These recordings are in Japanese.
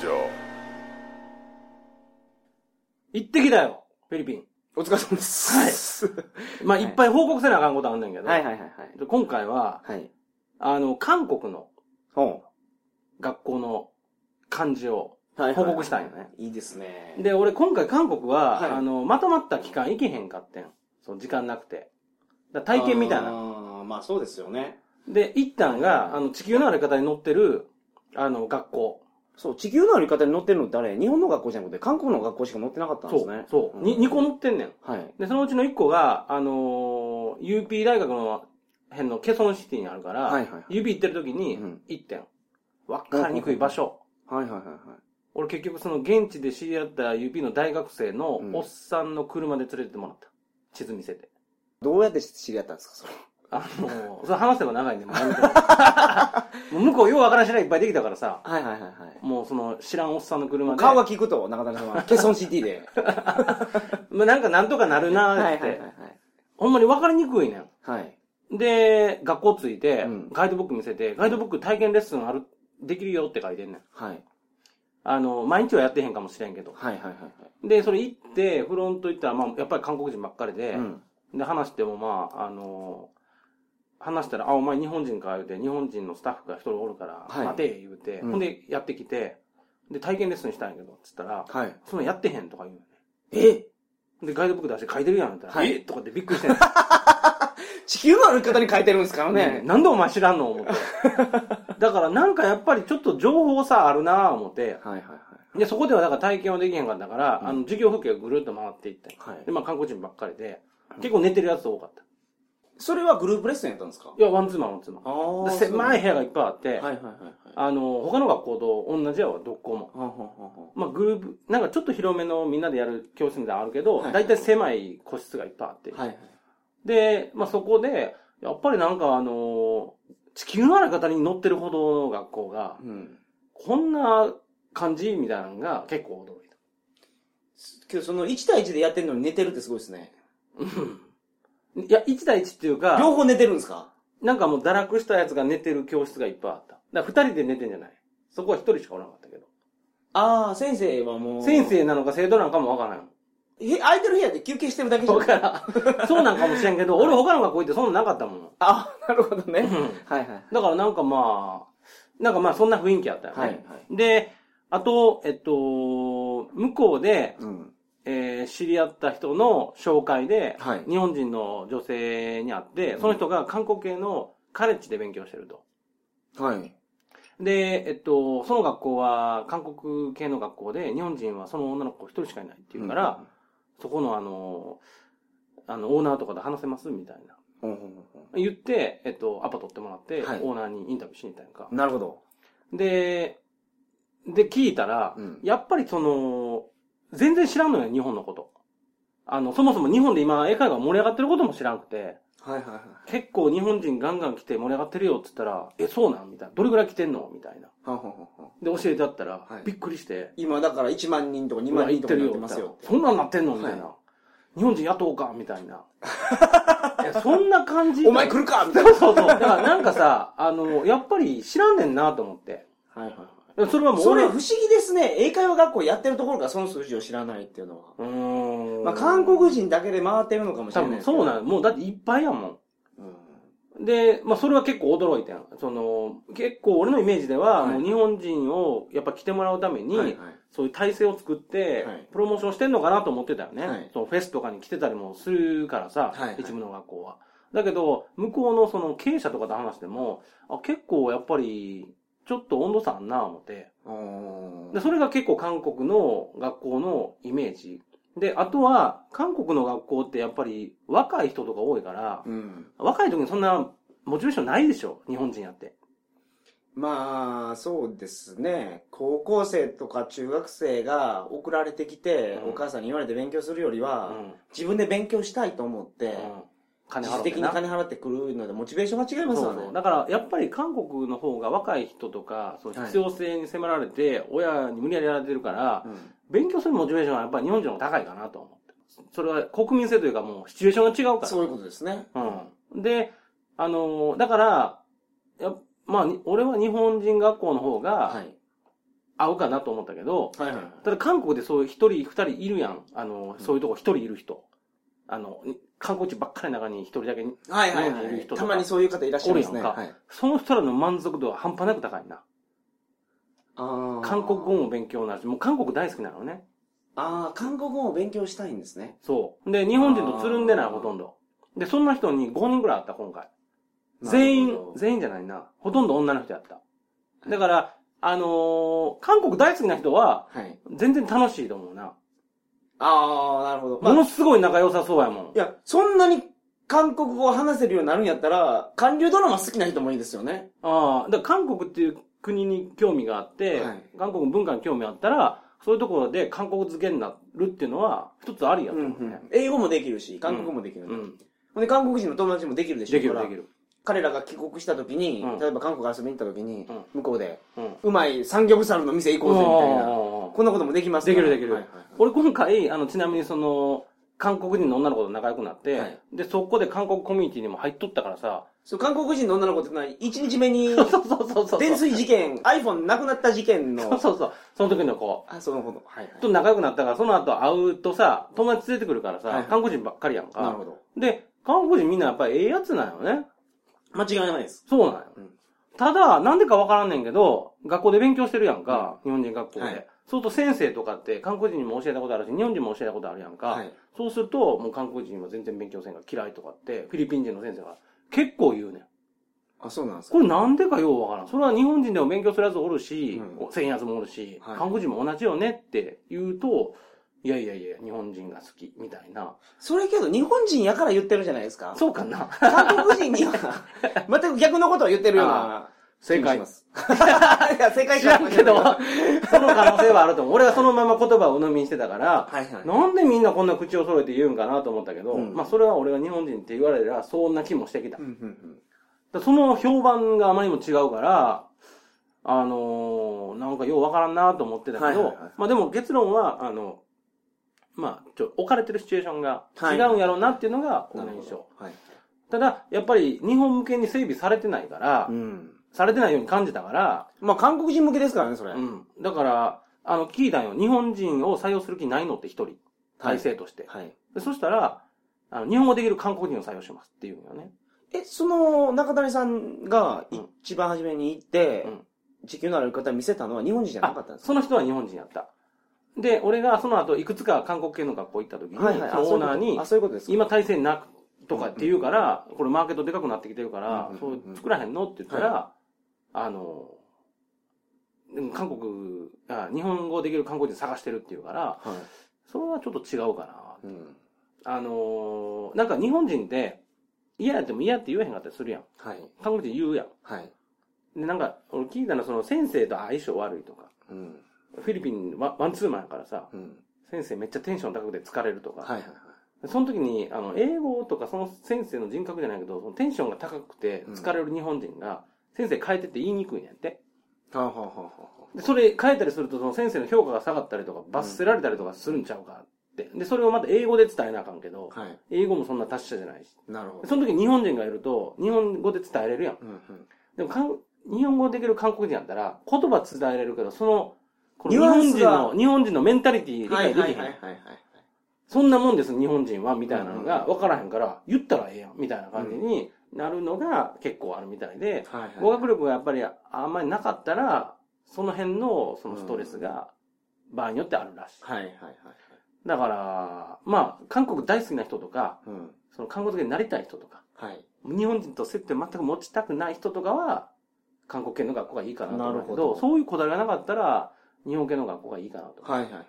場行ってきたよ、フィリピン。お疲れ様です。はい。まあ、いっぱい報告せなあかんことあんねんけど、はいはいはいはい。で今回は、はい。あの、韓国のほ学校の漢字を、う。はい報告したんよね。いいですね。で、俺今回韓国は、はいあの、まとまった期間行けへんかってん。そう、時間なくて。だ体験みたいな。あーまあそうですよね。で、行ったんが、あの、地球の歩き方に載ってる、あの、学校。そう、地球の歩き方に載ってるのってあれ、日本の学校じゃなくて、韓国の学校しか載ってなかったんですね。そう。んに2個載ってんねん。はい。で、そのうちの1個が、あのー UP 大学の辺のケソンシティにあるから、はいはいはい UP 行ってる時にうん行ってん。わかりにくい場所。はいはいはいはい。俺結局その現地で知り合った UP の大学生のうんおっさんの車で連れてってもらった。地図見せて。どうやって知り合ったんですか、それ。あのーそれ話せば長いんで、もうやめて もう向こうようわからん知らんいっぱいできたからさ、はいはいはいはい。もうその知らんおっさんの車で。顔が聞くと、中谷さんは、ケソンシティで。まあなんかなんとかなるなーって。はいはいはいほんまにわかりにくいねん。はい。はい。で、学校着いてうん、ガイドブック見せて、ガイドブック体験レッスンある、できるよって書いてんねん。はい。あの、毎日はやってへんかもしれんけど。はいはいはいはい。で、それ行って、フロント行ったら、まあ、やっぱり韓国人ばっかりで、うん。で、話しても、まあ、あの、話したら、あ、お前日本人か言うて、日本人のスタッフが一人おるから、はい待て、言うて、うんほんで、やってきて、で、体験レッスンしたんやけど、つったら、はい。そんなんやってへんとか言うのね。え？で、ガイドブック出して書いてるやん、みたいな。はいえ？とかってびっくりしてんの 地球の歩き方に書いてるんですからね。なんでお前知らんの思って。だからなんかやっぱりちょっと情報差あるなぁ思って、はいはいはい。で、そこではだから体験はできへんかったから、うんあの、授業風景をぐるっと回っていって。はいで、まあ韓国人ばっかりで、結構寝てるやつ多かった。それはグループレッスンやったんですか？いや、ワンツーマン、ワンツーマン。狭い部屋がいっぱいあって、はいはいはいはい。あの、他の学校と同じやわ、どこも。はんはんはまあグループ、なんかちょっと広めのみんなでやる教室みたいなのあるけど、はいだいたい狭い個室がいっぱいあって。はいはい。で、まあそこで、やっぱりなんかあの地球のある方に乗ってるほどの学校が、うん。こんな感じみたいなのが結構驚いた。けどその1対1でやってるのに寝てるってすごいですね。うんいや、1対1っていうか、両方寝てるんですか？なんかもう堕落したやつが寝てる教室がいっぱいあった。だから2人で寝てんじゃない。そこは1人しかおらなかったけど。ああ、先生はもう。先生なのか生徒なのかもわからないへ空いてる部屋で休憩してるだけじゃわからん。そうなんかもしれんけど、俺他の学校行ってそんなんなかったもん。あなるほどね。うんはいはい。だからなんかまあ、なんかまあそんな雰囲気あったよね。はいはい。で、あと、えっと、向こうで、うん。えー知り合った人の紹介で、はい日本人の女性に会って、その人が韓国系のカレッジで勉強してると。はい。で、えっと、その学校は韓国系の学校で、日本人はその女の子一人しかいないっていうから、そこのあの、あの、オーナーとかで話せますみたいな。うん、うんうんうん言って、えっと、アパ取ってもらって、はいオーナーにインタビューしに行ったんか。なるほど。で、で、聞いたら、うんやっぱりその、全然知らんのよ、日本のこと。あの、そもそも日本で今、英会話盛り上がってることも知らんくて、はいはいはい。結構日本人ガンガン来て盛り上がってるよって言ったら、え、そうなん？みたいな。どれぐらい来てんの？みたいな。はんはんはで、教えてあったら、はいびっくりして、今だから1万人とか2うわ万人とかになってますよ。そんなんなってんの？みたいな。は日本人雇おうか？みたいな。いや、そんな感じ。お前来るか？みたいな。そうそうそう。だからなんかさ、あの、やっぱり知らんねんなと思って。はいはいはい。それはもう俺それ不思議ですね。英会話学校やってるところがその数字を知らないっていうのは。うーん。まあ韓国人だけで回ってるのかもし多れないそうなの。もうだっていっぱいやもん。うん。で、まあそれは結構驚いたん。その、結構俺のイメージでは、はいもう日本人をやっぱ来てもらうために、はいはい。そういう体制を作ってはい、プロモーションしてんのかなと思ってたよね。はいそのフェスとかに来てたりもするからさ、はいはい一部の学校は。だけど、向こうのその経営者とかと話しても、あ結構やっぱり、ちょっと温度差あんな思って。うんで、それが結構韓国の学校のイメージ。で、あとは、韓国の学校ってやっぱり若い人とか多いから、うん。若い時にそんなモチベーションないでしょ日本人やって。まあ、そうですね。高校生とか中学生が送られてきて、うんお母さんに言われて勉強するよりうは、ん。自分で勉強したいと思って、うん金払ってな。金払ってくるので、モチベーションが違いますよね。だから、やっぱり韓国の方が若い人とか、その必要性に迫られて、親に無理やりやられてるから、うん勉強するモチベーションはやっぱり日本人の方が高いかなと思って。それは国民性というかもうシチュエーションが違うから。そういうことですね。うん。で、あのーだから、やまあ、に俺は日本人学校の方が、はい。合うかなと思ったけど、はいはい。ただ韓国でそういう一人二人いるやん。あの、そういうとこ一人いる人。あの、観光地ばっかりの中に一人だけ、日本にいはい。る人とかたまにそういう方いらっしゃいますね。はい。その人らの満足度は半端なく高いな。韓国語も勉強になるし、もう韓国大好きなのね。ああ、韓国語を勉強したいんですね。そう。で、日本人とつるんでない、ほとんど。で、そんな人に5人ぐらいあった、今回。全員全員じゃないな。ほとんど女の人やった。だから、あのー韓国大好きな人は、はい。全然楽しいと思うな。ああ、なるほど。まあものすごい仲良さそうやもんい。や、そんなに韓国語を話せるようになるんやったら、韓流ドラマ好きな人もいいですよね。ああ、だから韓国っていう国に興味があって、はい韓国の文化に興味あったら、そういうところで韓国漬けになるっていうのは、一つありやと思うね。英語もできるし、韓国語もできる、うん。ほんで、韓国人の友達もできるでしょできるできる。彼らが帰国した時に、うん例えば韓国遊びに行った時に、うん向こうで、うん。うまい三玉猿の店行こうぜみたいな。もできますできるできるはいはいはい俺今回、あの、ちなみにその、韓国人の女の子と仲良くなって、はいで、そこで韓国コミュニティにも入っとったからさ、そう、韓国人の女の子ってのは、1日目に、そうそうそうそう。電水事件、iPhone なくなった事件の、そうそうそう。その時の子あ、そのこと。はいはい。と仲良くなったから、その後会うとさ、友達連れてくるからさ、はいはい韓国人ばっかりやんか。なるほど。で、韓国人みんなやっぱりええやつなんよね。間違いないです。そうなんよ。うんただ、なんでかわからんねんけど、学校で勉強してるやんか、日本人学校で。はいそうすると先生とかって韓国人にも教えたことあるし、日本人も教えたことあるやんか。はい。そうすると、もう韓国人は全然勉強せんが嫌いとかって、フィリピン人の先生が結構言うねん。あ、そうなんですか。これなんでかようわからん。それは日本人でも勉強するやつおるし、うせんやつもおるし、はい韓国人も同じよねって言うと、いやいやいや、日本人が好き、みたいな。それけど、日本人やから言ってるじゃないですか。そうかな韓国人には、全く逆のことを言ってるような。正解気がします。いや、正解知らんけど、その可能性はあると思う。俺はそのまま言葉を鵜呑みにしてたから、はいはい。なんでみんなこんな口を揃えて言うんかなと思ったけど、うんまあそれは俺が日本人って言われればそんな気もしてきた。うんうんうんその評判があまりにも違うから、あのーなんかようわからんなと思ってたけど、はいはいはいまあでも結論は、あの、まあ、ちょ、置かれてるシチュエーションが違うんやろうなっていうのが俺の印象。はい。ただ、やっぱり日本向けに整備されてないから、うん。されてないように感じたから、まあ、韓国人向けですからね、それ。うん。だから、あの、聞いたんよ。日本人を採用する気ないのって一人。体制として。はい。でそしたら、あの、日本語できる韓国人を採用しますっていうのよね。え、その、中谷さんがうん一番初めに行って、うん地球の歩き方を見せたのは日本人じゃなかったんですか？その人は日本人やった。で、俺がその後いくつか韓国系の学校行った時に、はいはい。そのオーナーにあ、、そういうことですか？今体制なくとかって言うから、これマーケットでかくなってきてるからうん、そう作らへんの？って言ったら、あの、韓国あ、日本語できる韓国人探してるって言うから、はそれはちょっと違うかな。い。うん。あのーなんか日本人って、嫌やっても嫌って言えへんかったりするやん。はい。韓国人言うやん。はい。で、なんか、俺聞いたのはその先生と相性悪いとか、うん。フィリピンワワンツーマンやからさ、うん。先生めっちゃテンション高くて疲れるとか、はいはいはい。その時に、あの、英語とかその先生の人格じゃないけど、そのテンションが高くて疲れる日本人が、先生変えてって言いにくいんやって。はあ、はあはあはで、それ変えたりすると、その先生の評価が下がったりとか、罰せられたりとかするんちゃうかって。で、それをまた英語で伝えなあかんけど、あ、はい。英語もそんな達者じゃないし。なるほど。その時日本人がいると、日本語で伝えれるやん。うんうん。でもかん、日本語できる韓国人やったら、言葉伝えれるけど、その、日本人の、日本人のメンタリティ理解できへん。はいはいはい。そんなもんです、日本人は、みたいなのがうん分からへんから、言ったらええやん、みたいな感じになるのが結構あるみたいで、はいはい。語学力がやっぱりあんまりなかったら、その辺のそのストレスが場合によってあるらしい。はいはいはいはい。だから、まあ、韓国大好きな人とか、うん。その韓国人になりたい人とか、はい。日本人と接点全く持ちたくない人とかは、韓国系の学校がいいかなと思うけど、なるほどそういうこだわりがなかったら、日本系の学校がいいかなと。はいはいはい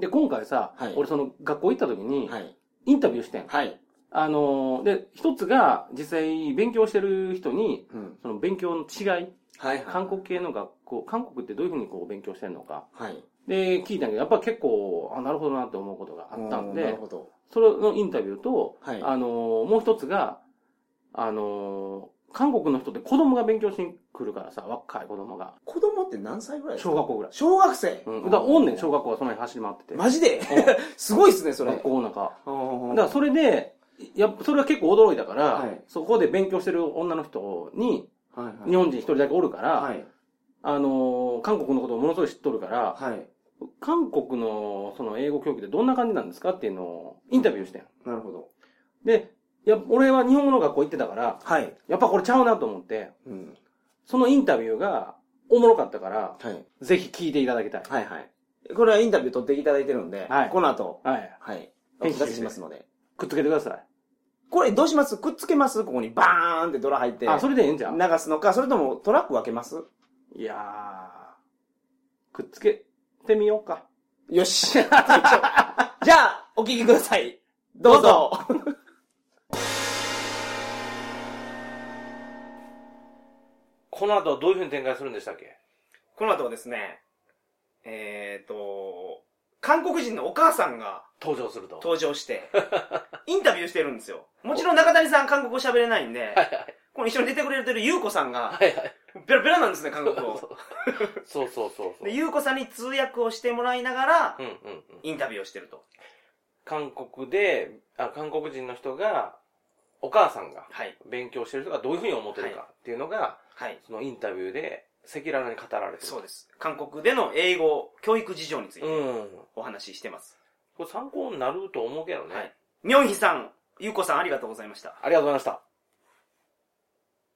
で、今回さ、はい俺その学校行った時に、はい。インタビューしてん。はい。あのーで、一つが、実際勉強してる人に、うん。その勉強の違い、はいはい。韓国系の学校、韓国ってどういうふうにこう勉強してるのか。はい。で、聞いたんやけど、やっぱ結構、あ、なるほどなって思うことがあったんなでる、ほど。それのインタビューと、はい。あのーもう一つが、あのー韓国の人って子供が勉強しに来るからさ、若い子供が。子供って何歳ぐらい小学校ぐらい。小学生うん。だから、おんねん、小学校はその辺走り回ってて。マジで？すごいっすね、それ。学校の中。だだからそれで、やっぱそれは結構驚いたから、はいそこで勉強してる女の人に、はいはい日本人一人だけおるから、はい。あのー韓国のことをものすごい知っとるから、はい。韓国のその英語教育ってどんな感じなんですかっていうのをインタビューしてん。なるほど。で、いや、俺は日本語の学校行ってたから、はい。やっぱこれちゃうなと思って、うん。そのインタビューがおもろかったから、はい。ぜひ聞いていただきたい。はいはい。これはインタビュー取っていただいてるんで、はいこの後、はい。はい。お聞かせしますので。くっつけてくださこれどうします？くっつけます？ここにバーンってドラ入って。い。あ、それでええんじゃん。流すのか、それともトラック分けます？いやー、くっつけてみようか。よし。じゃあ、お聞きください。どうぞ。この後どういうふうに展開するんでしたっけ？この後はですね、えーと、韓国人のお母さんが登場すると。登場して、インタビューしてるんですよ。もちろん中谷さん韓国語喋れないんで、はいはい。この一緒に出てくれてる優子さんが、はいはい。ベラベラなんですね、韓国語。そうそうそうそう。で、優子さんに通訳をしてもらいながらう、んうんうん。インタビューをしてると。韓国で、あ韓国人の人が、お母さんがはい。勉強してる人がどういうふうに思ってるかっていうのが、はい。そのインタビューで赤裸々に語られてる。そうです。韓国での英語、教育事情についてうん。お話ししてます。これ参考になると思うけどね。はい。ミョンヒさん、優子さんありがとうございました。ありがとうございました。